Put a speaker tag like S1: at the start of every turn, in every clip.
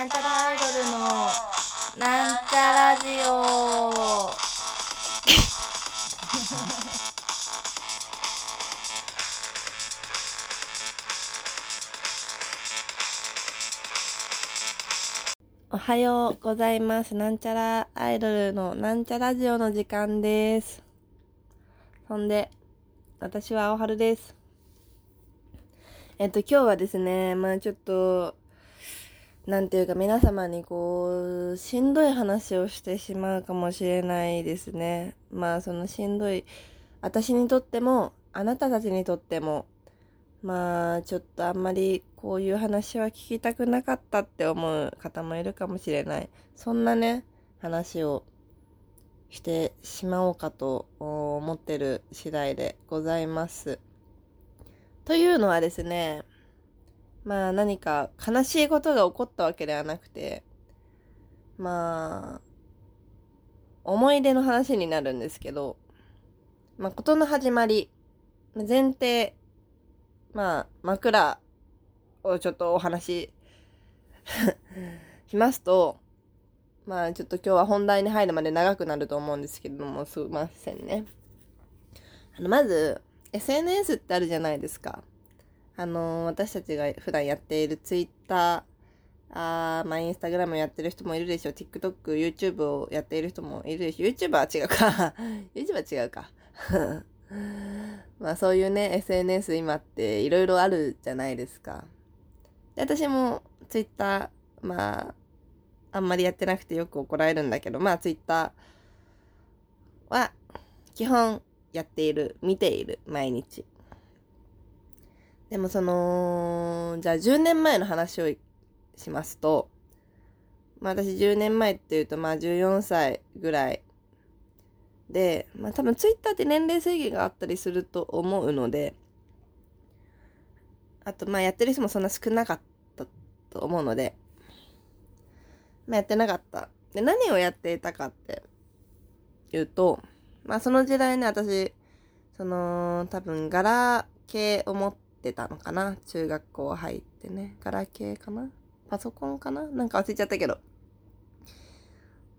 S1: なんちゃらアイドルのなんちゃラジオ おはようございます。なんちゃらアイドルのなんちゃラジオの時間です。そんで、私はおはるです。えっと、今日はですね、まあちょっと、なんていうか皆様にこう、しんどい話をしてしまうかもしれないですね。まあそのしんどい、私にとっても、あなたたちにとっても、まあちょっとあんまりこういう話は聞きたくなかったって思う方もいるかもしれない。そんなね、話をしてしまおうかと思ってる次第でございます。というのはですね、まあ何か悲しいことが起こったわけではなくて、まあ、思い出の話になるんですけど、まあことの始まり、前提、まあ枕をちょっとお話し しますと、まあちょっと今日は本題に入るまで長くなると思うんですけども、すいませんね。あの、まず、SNS ってあるじゃないですか。あの、私たちが普段やっている Twitter、あーまあ、インスタグラムやってる人もいるでしょう。TikTok、YouTube をやっている人もいるでしょう。YouTuber は違うか。YouTuber は違うか。まあそういうね、SNS 今っていろいろあるじゃないですか。で、私も Twitter、まあ、あんまりやってなくてよく怒られるんだけど、まあ Twitter は基本やっている、見ている、毎日。でもその、じゃあ10年前の話をしますと、まあ私10年前っていうとまあ14歳ぐらいで、まあ多分ツイッターって年齢制限があったりすると思うので、あとまあやってる人もそんな少なかったと思うので、まあやってなかった。で、何をやっていたかっていうと、まあその時代ね、私、その、多分ガラケーを持ってたのかな？中学校入ってね。ガラケーかな？パソコンかな？なんか忘れちゃったけど。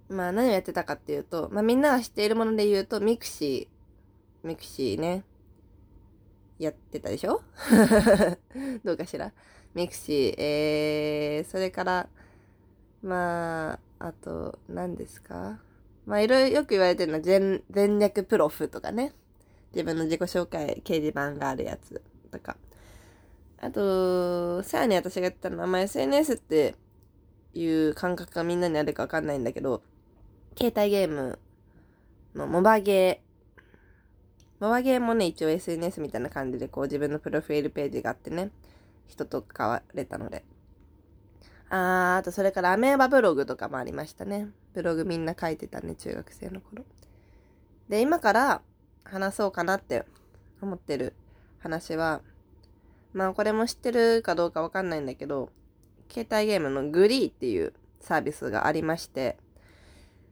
S1: まあ何をやってたかっていうと、まあみんなが知っているもので言うと、ミクシー、ミクシーね、やってたでしょ？どうかしら？ミクシー、えー、それから、まあ、あと、何ですか？まあいろいろよく言われてるのは全、前略プロフとかね。自分の自己紹介掲示板があるやつとか。あと、さらに私が言ったのは、まあ SNS っていう感覚がみんなにあるかわかんないんだけど、携帯ゲームのモバゲー。モバゲーもね、一応 SNS みたいな感じでこう自分のプロフィールページがあってね、人と変われたので。あー、あとそれからアメーバブログとかもありましたね。ブログみんな書いてたね、中学生の頃。で、今から話そうかなって思ってる話は、まあこれも知ってるかどうかわかんないんだけど、携帯ゲームのグリーっていうサービスがありまして、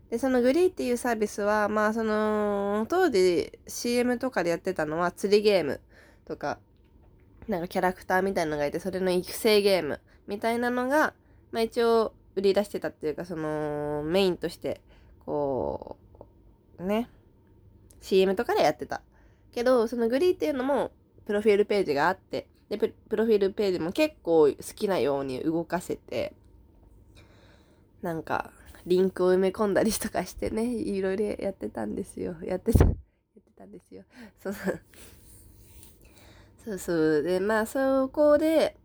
S1: で、そのグリーっていうサービスは、まあその、当時 CM とかでやってたのは釣りゲームとか、なんかキャラクターみたいなのがいて、それの育成ゲームみたいなのが、まあ一応売り出してたっていうか、そのメインとして、こう、ね、CM とかでやってた。けど、そのグリーっていうのも、プロフィールページがあって、で、ププロフィールページも結構好きなように動かせて、なんか、リンクを埋め込んだりとかしてね、いろいろやってたんですよ。やってた、やってたんですよ。そのそうそう。で、まあ、そこで、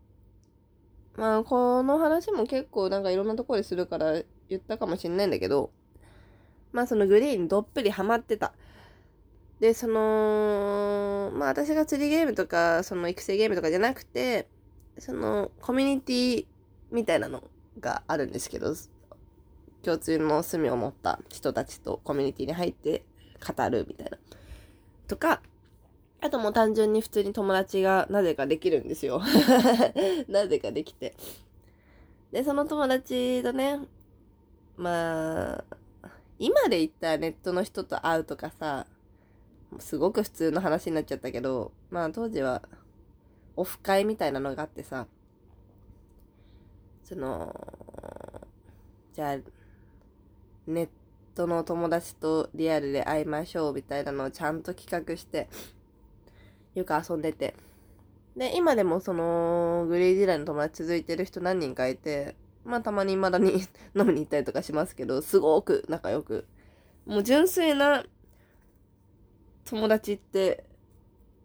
S1: まあ、この話も結構なんかいろんなところでするから言ったかもしれないんだけど、まあ、そのグリーンどっぷりハマってた。で、その、まあ私が釣りゲームとか、その育成ゲームとかじゃなくて、そのコミュニティみたいなのがあるんですけど、共通の隅を持った人たちとコミュニティに入って語るみたいな。とか、あともう単純に普通に友達がなぜかできるんですよ。なぜかできて。で、その友達とね、まあ、今で言ったらネットの人と会うとかさ、すごく普通の話になっちゃったけど、まあ当時はオフ会みたいなのがあってさ、その、じゃあ、ネットの友達とリアルで会いましょうみたいなのをちゃんと企画して、よく遊んでて。で、今でもその、グレー時代の友達続いてる人何人かいて、まあたまに未だに 飲みに行ったりとかしますけど、すごく仲良く。もう純粋な友達って、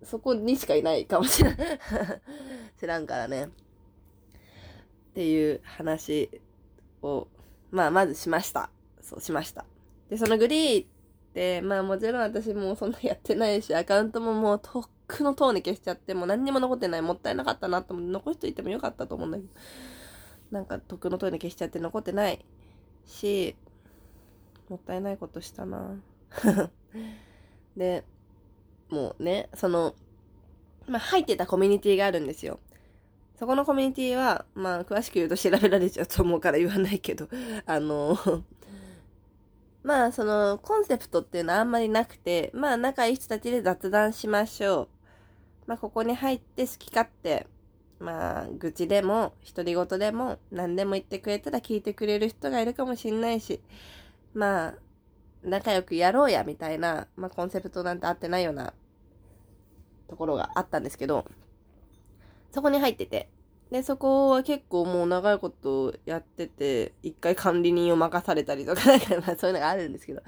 S1: そこにしかいないかもしれない 知らんからね。っていう話を、まあまずしました。そうしました。で、そのグリーって、まあもちろん私もそんなやってないし、アカウントももうとっくの塔に消しちゃって、もう何にも残ってない。もったいなかったなと思って、残しといてもよかったと思うんだけど。なんか、とっくの塔に消しちゃって残ってないし、もったいないことしたなで、もうね、その、まあ、入ってたコミュニティがあるんですよ。そこのコミュニティは、まあ、詳しく言うと調べられちゃうと思うから言わないけど、あの、まあ、その、コンセプトっていうのはあんまりなくて、まあ、仲いい人たちで雑談しましょう。まあ、ここに入って好き勝手、まあ、愚痴でも、独り言でも、何でも言ってくれたら聞いてくれる人がいるかもしんないし、まあ、仲良くやろうや、みたいな、まあ、コンセプトなんて合ってないようなところがあったんですけど、そこに入ってて、で、そこは結構もう長いことやってて、一回管理人を任されたりとか、なんかまあそういうのがあるんですけど、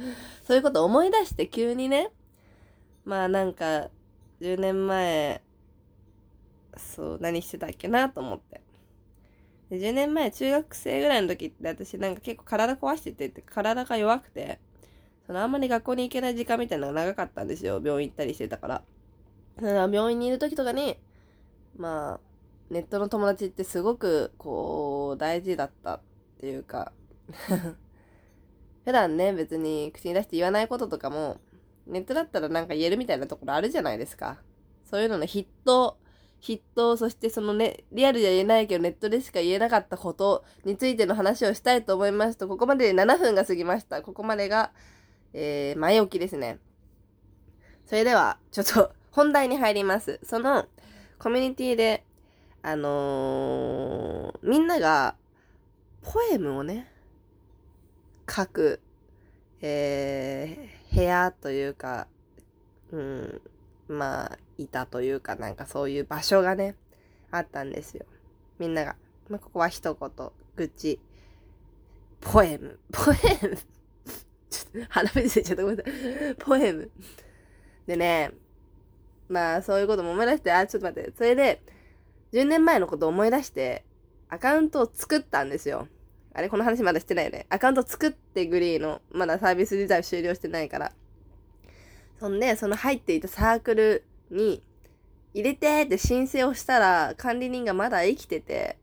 S1: そういうことを思い出して急にね、まあなんか、10年前、そう、何してたっけなと思って。10年前、中学生ぐらいの時って私なんか結構体壊してて、体が弱くて、そのあんまり学校に行けない時間みたいなのが長かったんですよ。病院行ったりしてたから。だから病院にいる時とかに、まあ、ネットの友達ってすごく、こう、大事だったっていうか 普段ね、別に口に出して言わないこととかも、ネットだったらなんか言えるみたいなところあるじゃないですか。そういうのの筆頭、筆頭、そしてそのね、リアルじゃ言えないけどネットでしか言えなかったことについての話をしたいと思いますと、ここまでで7分が過ぎました。ここまでが、えー、前置きですね。それでは、ちょっと本題に入ります。その、コミュニティで、あのー、みんなが、ポエムをね、書く、えー、部屋というか、うん、まあ、いたというか、なんかそういう場所がね、あったんですよ。みんなが。まあ、ここは一言、愚痴、ポエム、ポエム鼻水出ちゃったごめんなさい。ポエム。でね、まあそういうことも思い出して、あ、ちょっと待って。それで、10年前のことを思い出して、アカウントを作ったんですよ。あれこの話まだしてないよね。アカウント作ってグリーの、まだサービス自体終了してないから。そんで、その入っていたサークルに、入れてって申請をしたら、管理人がまだ生きてて、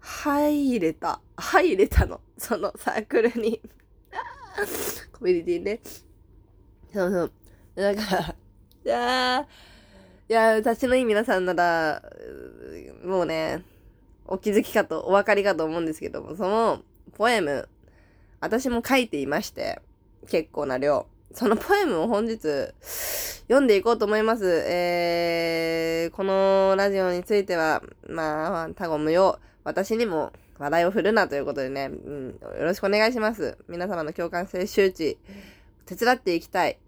S1: 入れた。入れたの。そのサークルに コミュニティね。そうそう。だから、いやー、いや、私のいい皆さんなら、もうね、お気づきかと、お分かりかと思うんですけども、そのポエム、私も書いていまして、結構な量。そのポエムを本日、読んでいこうと思います。えー、このラジオについては、まあ、他言無用。私にも話題を振るなということでね、うん、よろしくお願いします。皆様の共感性周知、手伝っていきたい。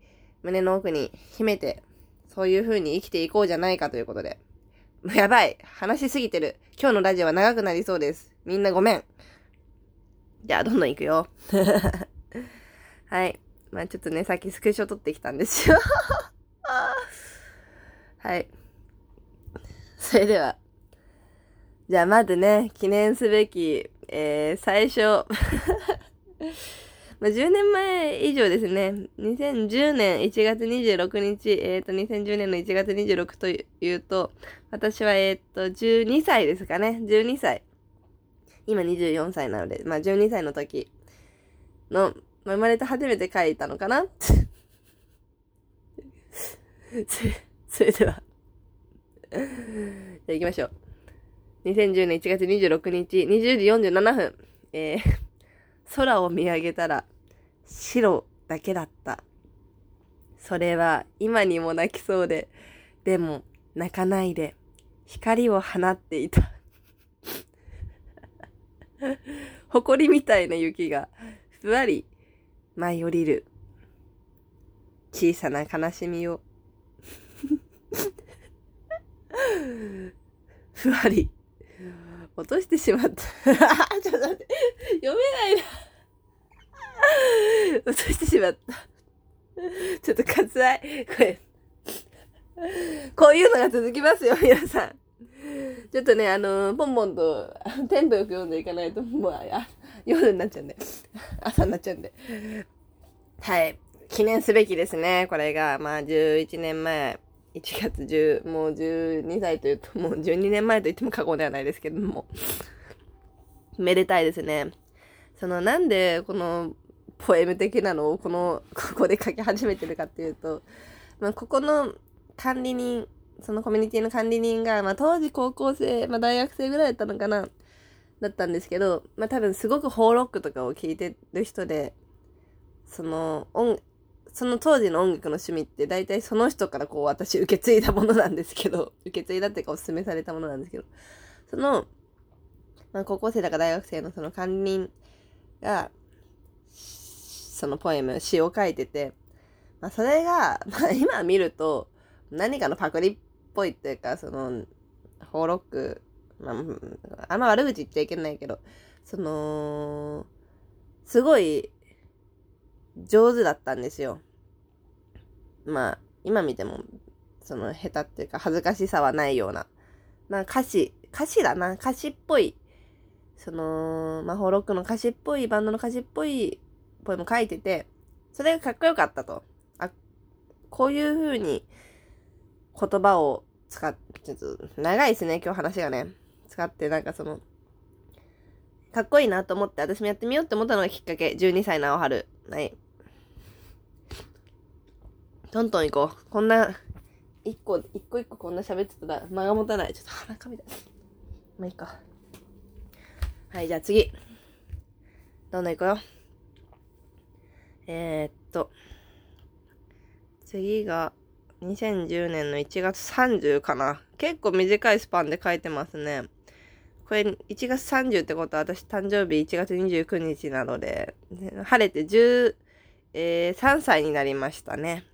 S1: 胸の奥に秘めて、そういう風に生きていこうじゃないかということで。やばい話しすぎてる。今日のラジオは長くなりそうです。みんなごめん。じゃあ、どんどん行くよ。はい。まあちょっとね、さっきスクショ撮ってきたんですよ。はい。それでは。じゃあまずね、記念すべき、えー、最初 まあ、10年前以上ですね。2010年1月26日、えっ、ー、と、2010年の1月26というと、私は、えっ、ー、と、12歳ですかね。12歳。今24歳なので、まあ、12歳の時の、まあ、生まれて初めて書いたのかな それでは じゃあ行きましょう。2010年1月26日、20時47分、えー、空を見上げたら、白だけだった。それは今にも泣きそうで、でも泣かないで光を放っていた。埃みたいな雪がふわり舞い降りる小さな悲しみを ふわり落としてしまった。ちょっと待って。読めないな。落としてしまった。ちょっと割愛。これ。こういうのが続きますよ、皆さん。ちょっとね、あのー、ポンポンと、テンポよく読んでいかないと、もう、あ、夜になっちゃうんで。朝になっちゃうんで。はい。記念すべきですね。これが、まあ、11年前。1月10、もう12歳というと、もう12年前と言っても過言ではないですけども。めでたいですね。その、なんで、この、ポエム的なのを、この、ここで書き始めてるかっていうと、まあ、ここの管理人、そのコミュニティの管理人が、まあ、当時高校生、まあ、大学生ぐらいだったのかな、だったんですけど、まあ、多分すごくホーロックとかを聴いてる人で、その、音、その当時の音楽の趣味って大体その人からこう私受け継いだものなんですけど、受け継いだっていうかお勧めされたものなんですけど、その、まあ、高校生だか大学生のその管理人が、そのポエム、詩を書いてて、まあ、それが、まあ、今見ると、何かのパクリっぽいっていうか、その、ホーロック、まあ、あんま悪口言っちゃいけないけど、その、すごい上手だったんですよ。まあ、今見ても、その下手っていうか恥ずかしさはないような。まあ歌詞、歌詞だな、歌詞っぽい、その、まあホロックの歌詞っぽい、バンドの歌詞っぽいポエム書いてて、それがかっこよかったと。あ、こういう風に言葉を使って、ちょっと長いですね、今日話がね。使ってなんかその、かっこいいなと思って私もやってみようって思ったのがきっかけ。12歳の青春。はい。トントン行こう。こんな、一個、一個一個こんな喋ってたら間が持たない。ちょっと鼻かみたい。まあいいか。はい、じゃあ次。どんどん行こうよ。えー、っと。次が、2010年の1月30かな。結構短いスパンで書いてますね。これ、1月30ってことは私誕生日1月29日なので、晴れて13、えー、歳になりましたね。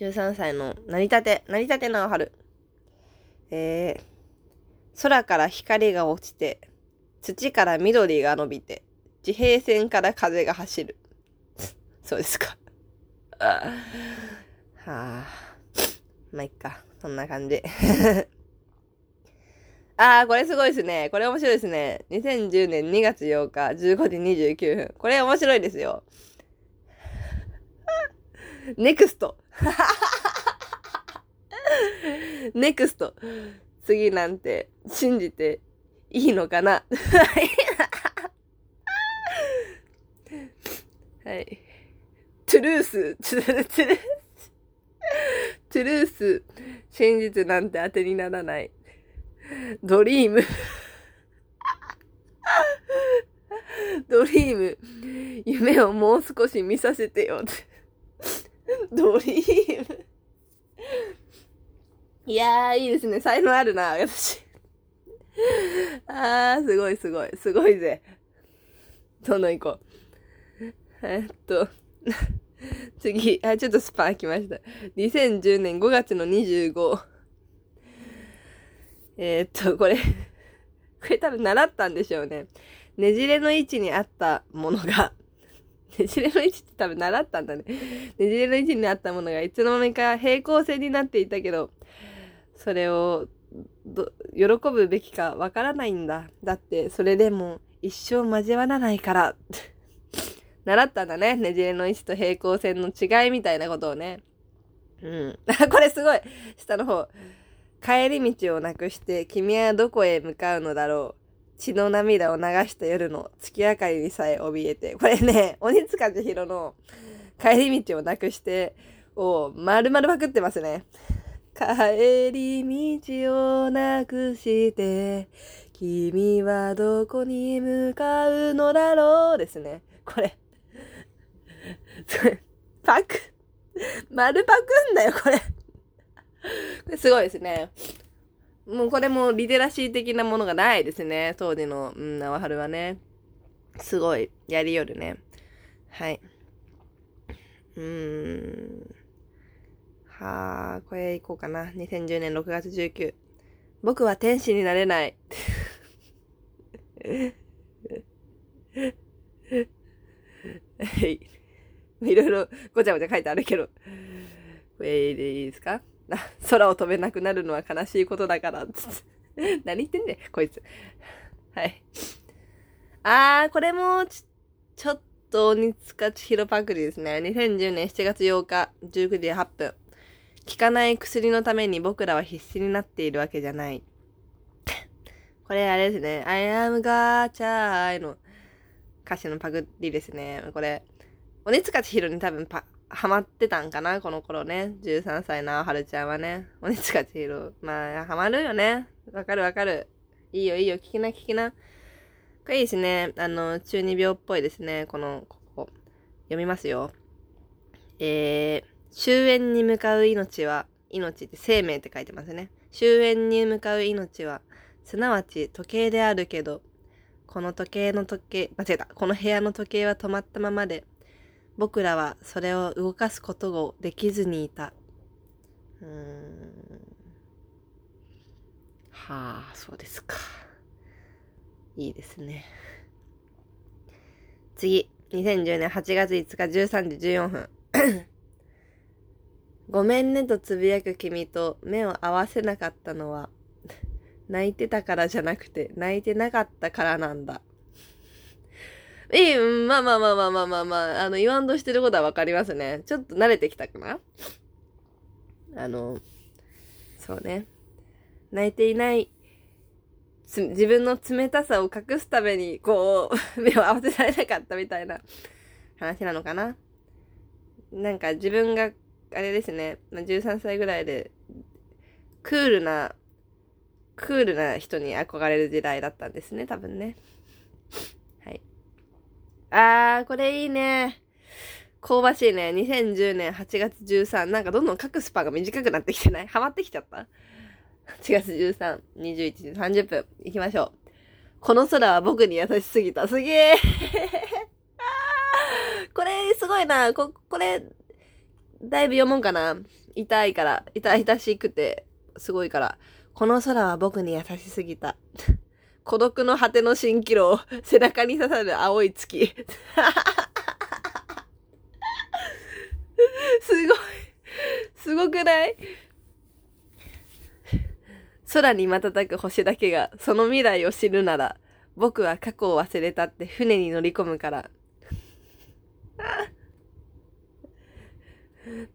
S1: 13歳の成り立て、成り立ての春。えー、空から光が落ちて、土から緑が伸びて、地平線から風が走る。そうですか。はあ。まあ、いっか。そんな感じ。ああ、これすごいですね。これ面白いですね。2010年2月8日、15時29分。これ面白いですよ。Next。Next。次なんて信じていいのかな？はい。 Truth、Truth、Truth、真実なんて当てにならない。 Dreamドリーム。夢をもう少し見させてよ。ドリーム。いやー、いいですね。才能あるな、私。あー、すごいすごい。すごいぜ。どんどん行こう。えっと、次、あ、ちょっとスパー来ました。2010年5月の25。えー、っと、これこれ多分習ったんでしょうね。ねじれの位置にあったものがねじれの位置って多分習ったんだね。ねじれの位置にあったものがいつの間にか平行線になっていたけど、それを喜ぶべきかわからないんだ。だってそれでも一生交わらないから。習ったんだね。ねじれの位置と平行線の違いみたいなことをね。うん。これすごい下の方。帰り道をなくして君はどこへ向かうのだろう。血の涙を流した夜の月明かりにさえ怯えて。これね、鬼塚千尋の帰り道をなくしてを丸々パクってますね。帰り道をなくして、君はどこに向かうのだろうですね。これ。パク。丸パクんだよ、これ。これすごいですね。もうこれもリテラシー的なものがないですね。当時の、うん、縄春はね。すごい、やりよるね。はい。うーん。はあ、これいこうかな。2010年6月19。僕は天使になれない。はい。いろいろごちゃごちゃ書いてあるけど。これでいいですか？空を飛べなくなるのは悲しいことだから。何言ってんねん、こいつ。はい。あー、これもち、ちょっと鬼塚千尋パクリですね。2010年7月8日、19時8分。効かない薬のために僕らは必死になっているわけじゃない。これあれですね。I am gotcha の歌詞のパクリですね。これ、鬼塚千尋に多分パ、ハマってたんかなこの頃ね。13歳のはるちゃんはね。鬼塚千尋。まあ、ハマるよね。わかるわかる。いいよいいよ。聞きな聞きな。これいいですね。あの、中二病っぽいですね。この、ここ。読みますよ。えー、終焉に向かう命は、命って生命って書いてますね。終焉に向かう命は、すなわち時計であるけど、この時計の時計、間違えた。この部屋の時計は止まったままで、僕らはそれを動かすことをできずにいた。うーん。はあ、そうですか。いいですね。次。2010年8月5日13時14分。ごめんねとつぶやく君と目を合わせなかったのは、泣いてたからじゃなくて、泣いてなかったからなんだ。いい、まあまあまあまあまあまあまあ、あの、言わんとしてることはわかりますね。ちょっと慣れてきたかな？あの、そうね。泣いていない、自分の冷たさを隠すために、こう、目を合わせられなかったみたいな話なのかな？なんか自分が、あれですね、13歳ぐらいで、クールな、クールな人に憧れる時代だったんですね、多分ね。あー、これいいね。香ばしいね。2010年8月13。なんかどんどん各スパが短くなってきてない？ハマってきちゃった ?8 月13、21時30分。行きましょう。この空は僕に優しすぎた。すげえ これ、すごいな。こ、これ、だいぶ読もうかな。痛いから。痛々しくて、すごいから。この空は僕に優しすぎた。孤独の果ての蜃気楼、背中に刺さる青い月。すごい。すごくない？空に瞬く星だけがその未来を知るなら、僕は過去を忘れたって船に乗り込むから。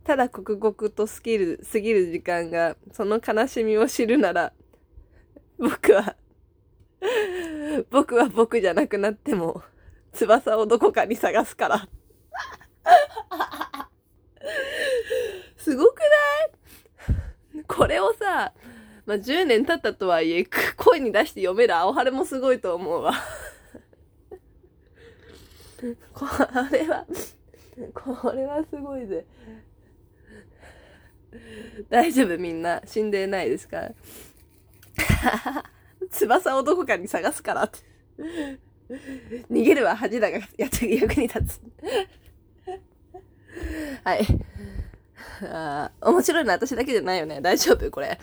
S1: ただ刻々と過ぎる、過ぎる時間がその悲しみを知るなら、僕は僕は僕じゃなくなっても、翼をどこかに探すから。すごくない？これをさ、まあ、10年経ったとはいえ、声に出して読める青春もすごいと思うわ。これは、これはすごいぜ。大丈夫？みんな。死んでないですか？翼をどこかに探すからって。逃げるは恥だが役に立つ。はい。あ面白いのは私だけじゃないよね。大丈夫これ。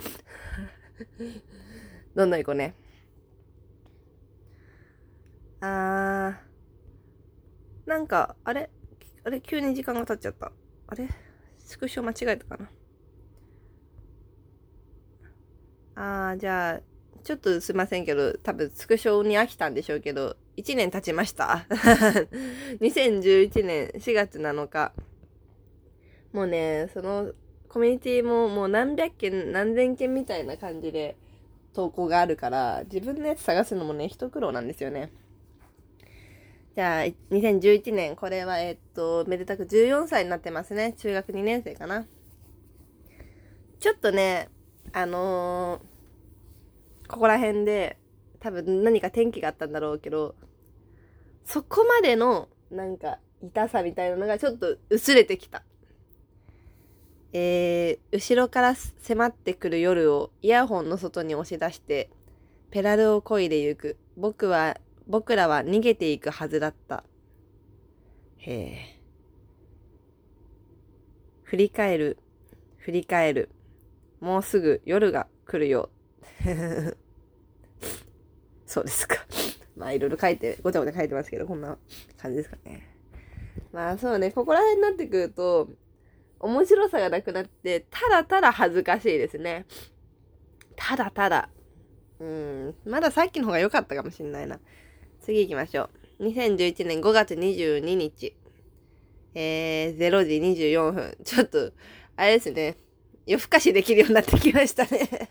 S1: どんどん行こうね。あー。なんか、あれ？あれ？急に時間が経っちゃった。あれ？スクショ間違えたかなあー、じゃあ、ちょっとすいませんけど、多分スクショに飽きたんでしょうけど、1年経ちました。2011年4月7日。もうね、そのコミュニティももう何百件、何千件みたいな感じで投稿があるから、自分のやつ探すのもね、一苦労なんですよね。じゃあ、2011年、これは、えっと、めでたく14歳になってますね。中学2年生かな。ちょっとね、あのーここら辺で多分何か天気があったんだろうけど、そこまでのなんか痛さみたいなのがちょっと薄れてきた。えー、後ろから迫ってくる夜をイヤホンの外に押し出して、ペダルを漕いでゆく。僕は、僕らは逃げていくはずだった。へえ。振り返る、振り返る。もうすぐ夜が来るよ。そうですか。まあいろいろ書いて、ごちゃごちゃ書いてますけど、こんな感じですかね。まあそうね、ここら辺になってくると、面白さがなくなって、ただただ恥ずかしいですね。ただただ。うん、まださっきの方が良かったかもしんないな。次行きましょう。2011年5月22日。えー、0時24分。ちょっと、あれですね。夜更かしできるようになってきましたね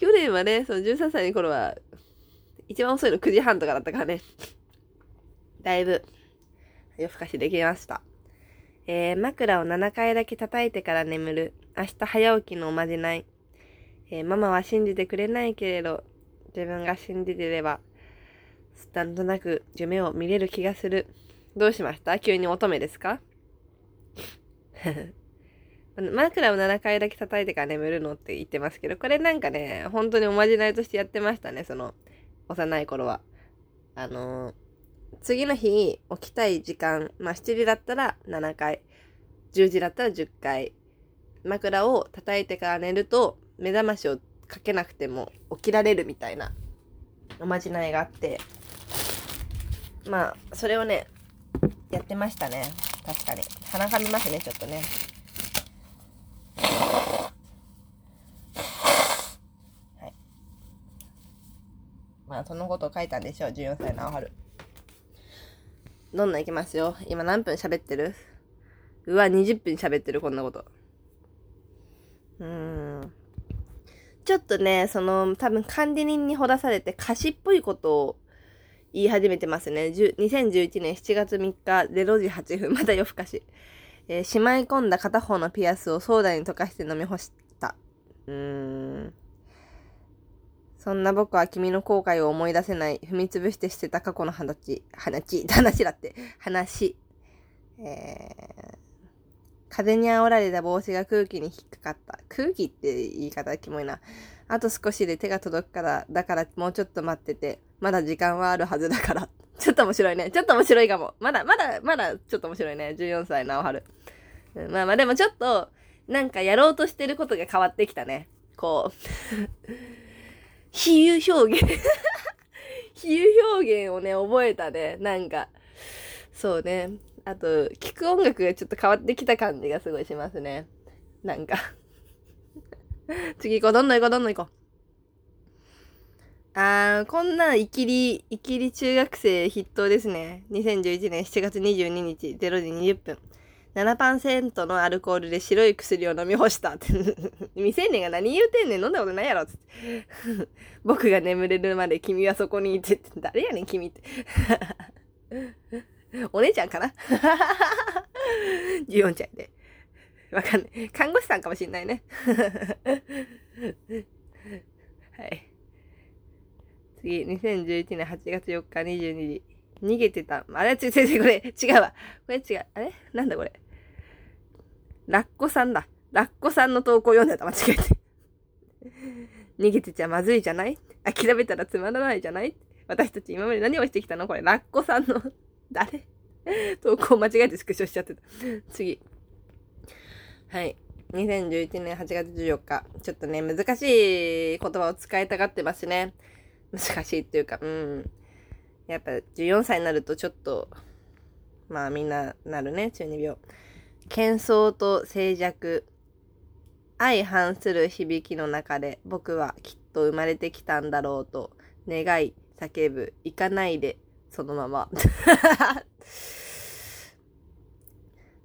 S1: 去年はね、その13歳の頃は、一番遅いの9時半とかだったからね。だいぶ、夜更かしできました。えー、枕を7回だけ叩いてから眠る。明日早起きのおまじない。えー、ママは信じてくれないけれど、自分が信じてれば、なんとなく夢を見れる気がする。どうしました？急に乙女ですか？枕を7回だけ叩いてから眠るのって言ってますけど、これなんかね、本当におまじないとしてやってましたね、その、幼い頃は。あのー、次の日起きたい時間、まあ7時だったら7回、10時だったら10回、枕を叩いてから寝ると目覚ましをかけなくても起きられるみたいなおまじないがあって、まあ、それをね、やってましたね。確かに。鼻かみますね、ちょっとね。はい。まあ、そのことを書いたんでしょう、14歳の青春。どんどんいきますよ。今何分喋ってる？うわ、20分喋ってる、こんなこと。うーん。ちょっとね、その、多分管理人にほだされて歌詞っぽいことを言い始めてますね。2011年7月3日0時8分、まだ夜更かし。えー、しまい込んだ片方のピアスをソーダに溶かして飲み干した。うーん。そんな僕は君の後悔を思い出せない。踏みつぶして捨てた過去の話、話、話だって、話。えー、風に煽られた帽子が空気に引っかかった。空気って言い方キモいな。あと少しで手が届くから、だからもうちょっと待ってて。まだ時間はあるはずだから。ちょっと面白いね。ちょっと面白いかも。まだ、まだ、まだ、ちょっと面白いね。14歳の春。うん、まあまあでもちょっと、なんかやろうとしてることが変わってきたね。こう比喩表現 比喩表現をね、覚えたね。なんか、そうね。あと、聴く音楽がちょっと変わってきた感じがすごいしますね。なんか次行こう。どんどん行こう、どんどん行こう。あー、こんな、いきり、いきり中学生筆頭ですね。2011年7月22日、0時20分。7%のアルコールで白い薬を飲み干したって。未成年が何言うてんねん飲んだことないやろつって。僕が眠れるまで君はそこにいてって。誰やねん君って。お姉ちゃんかな ?14 ちゃんで。わかんない。看護師さんかもしんないね。はい。次、2011年8月4日22時。逃げてた。あれ？違う違う、これ、違うわ。これ違う。あれ？なんだこれ？ラッコさんだ。ラッコさんの投稿読んでた。間違えて。逃げてちゃまずいじゃない？諦めたらつまらないじゃない？私たち今まで何をしてきたの？これ、ラッコさんの、誰？投稿間違えてスクショしちゃってた。次。はい。2011年8月14日。ちょっとね、難しい言葉を使いたがってますね。難しいっていうか、うん。やっぱ14歳になるとちょっと、まあみんななるね、中二病。喧騒と静寂。相反する響きの中で僕はきっと生まれてきたんだろうと願い、叫ぶ、行かないで、そのまま。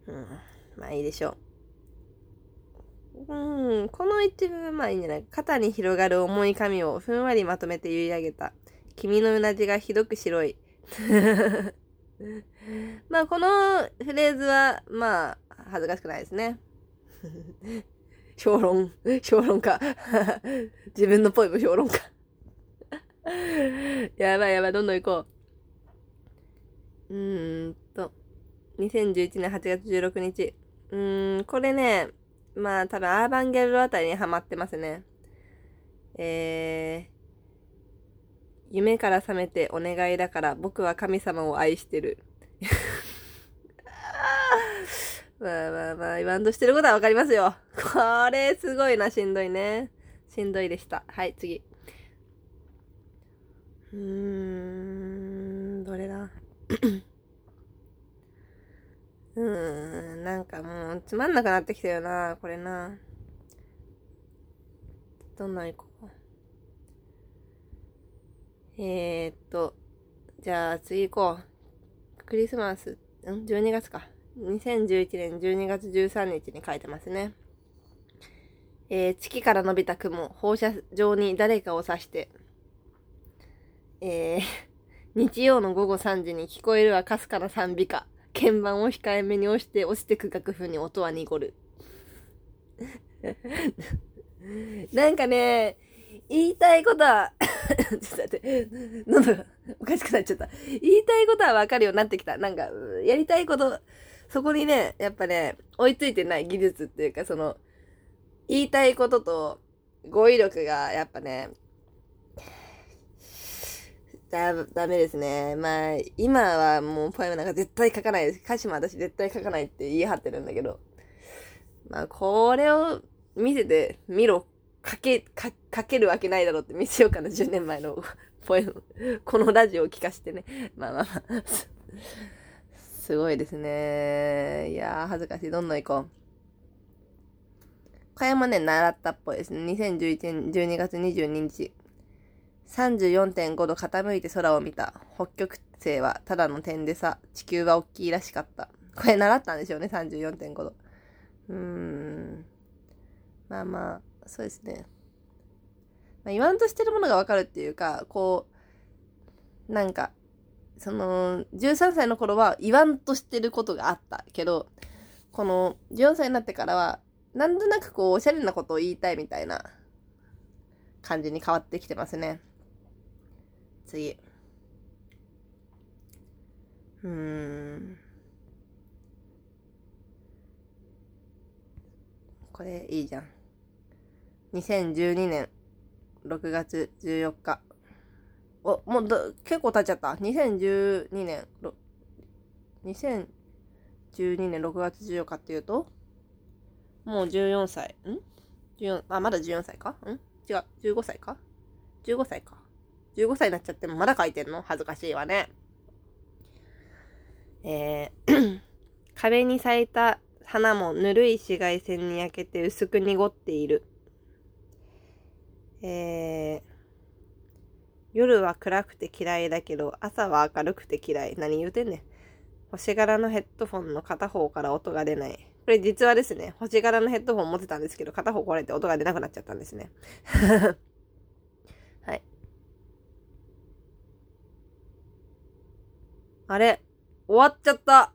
S1: うん、まあいいでしょう。うん、この一文まあいいんじゃない肩に広がる重い髪をふんわりまとめて結い上げた。君のうなじがひどく白い。まあ、このフレーズは、まあ、恥ずかしくないですね。評論、評論家。自分のポエム評論家。やばいやばい、どんどん行こう。うーんと、2011年8月16日。うーん、これね、まあ多分アーバンギャルドあたりにハマってますね。えー、夢から覚めてお願いだから僕は神様を愛してる。まあまあまあ、言わんとしてることはわかりますよ。これ、すごいな、しんどいね。しんどいでした。はい、次。うーん、どれだ？うーん、なんかもう、つまんなくなってきたよな、これな。どんな行こう。えー、っと、じゃあ次行こう。クリスマス、ん ?12 月か。2011年12月13日に書いてますね。えー、月から伸びた雲、放射状に誰かを指して、えー、日曜の午後3時に聞こえるはかすかな賛美歌。鍵盤を控えめに押して落ちてく楽譜に音は濁る。なんかね、言いたいことは ちょっと待って、喉がおかしくなっちゃった。言いたいことはわかるようになってきた。なんか、やりたいこと、そこにね、やっぱね、追いついてない技術っていうか、その、言いたいことと語彙力がやっぱね、だ、ダメですね。まあ、今はもうポエムなんか絶対書かないです。歌詞も私絶対書かないって言い張ってるんだけど。まあ、これを見せてみろ。書け、か、書けるわけないだろうって見せようかな。10年前の ポエム。このラジオを聞かしてね。まあまあまあ。すごいですね。いやー、恥ずかしい。どんどん行こう。これもね、習ったっぽいですね。2011年12月22日。34.5度傾いて空を見た。北極星はただの点でさ、地球は大きいらしかった。これ習ったんでしょうね、34.5度。うーん。まあまあ、そうですね。まあ、言わんとしてるものがわかるっていうか、こう、なんか、その、13歳の頃は言わんとしてることがあったけど、この14歳になってからは、なんとなくこう、おしゃれなことを言いたいみたいな感じに変わってきてますね。次。うーん。これいいじゃん。2012年6月14日。お、もうだ、結構経っちゃった。2012年、2012年6月14日っていうと、もう14歳。ん ?14、あ、まだ14歳か？ん？違う、15歳か ?15 歳か。15歳になっちゃってもまだ書いてんの？恥ずかしいわね。えー 壁に咲いた花もぬるい紫外線に焼けて薄く濁っている。えー夜は暗くて嫌いだけど、朝は明るくて嫌い。何言うてんねん。星柄のヘッドフォンの片方から音が出ない。これ実はですね、星柄のヘッドフォン持ってたんですけど、片方壊れて音が出なくなっちゃったんですね。はい。あれ終わっちゃった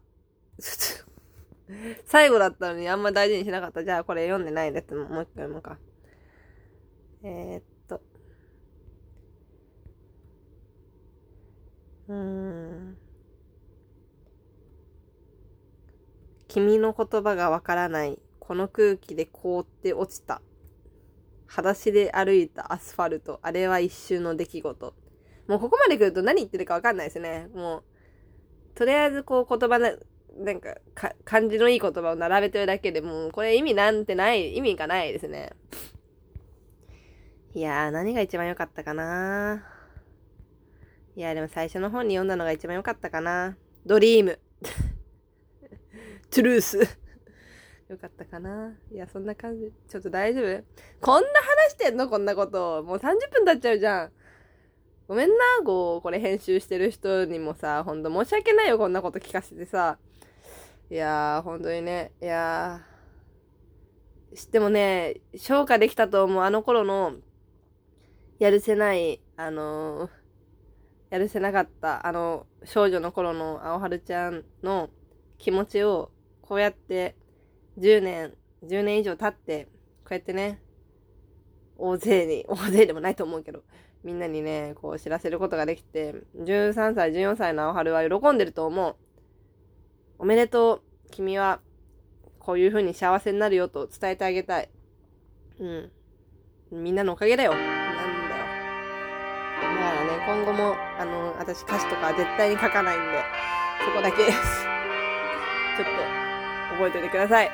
S1: 最後だったのにあんま大事にしなかった。じゃあこれ読んでないやつもう一回読もうか。えー、っうん。君の言葉がわからない。この空気で凍って落ちた。裸足で歩いたアスファルト。あれは一瞬の出来事。もうここまで来ると何言ってるかわかんないですね。もう、とりあえずこう言葉な、なんかか、漢字のいい言葉を並べてるだけでもう、これ意味なんてない、意味がないですね。いやー、何が一番良かったかないやー、でも最初の本に読んだのが一番良かったかな。ドリーム。トゥルース。よかったかな。いや、そんな感じ。ちょっと大丈夫？こんな話してんの？こんなこと。もう30分経っちゃうじゃん。ごめんな、こう、これ編集してる人にもさ、ほんと申し訳ないよ、こんなこと聞かせてさ。いやー、ほんとにね、いやー。知ってもね、消化できたと思う、あの頃の、やるせない、あのーやるせなかったあの少女の頃の青春ちゃんの気持ちをこうやって10年、10年以上経って、こうやってね、大勢に、大勢でもないと思うけど、みんなにね、こう知らせることができて、13歳、14歳の青春は喜んでると思う。おめでとう。君はこういう風に幸せになるよと伝えてあげたい。うん。みんなのおかげだよ。今後も、あの、私歌詞とか絶対に書かないんで、そこだけです。ちょっと、覚えておいてください。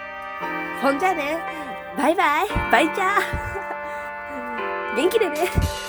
S1: ほんじゃね、バイバイバイチャー元気でね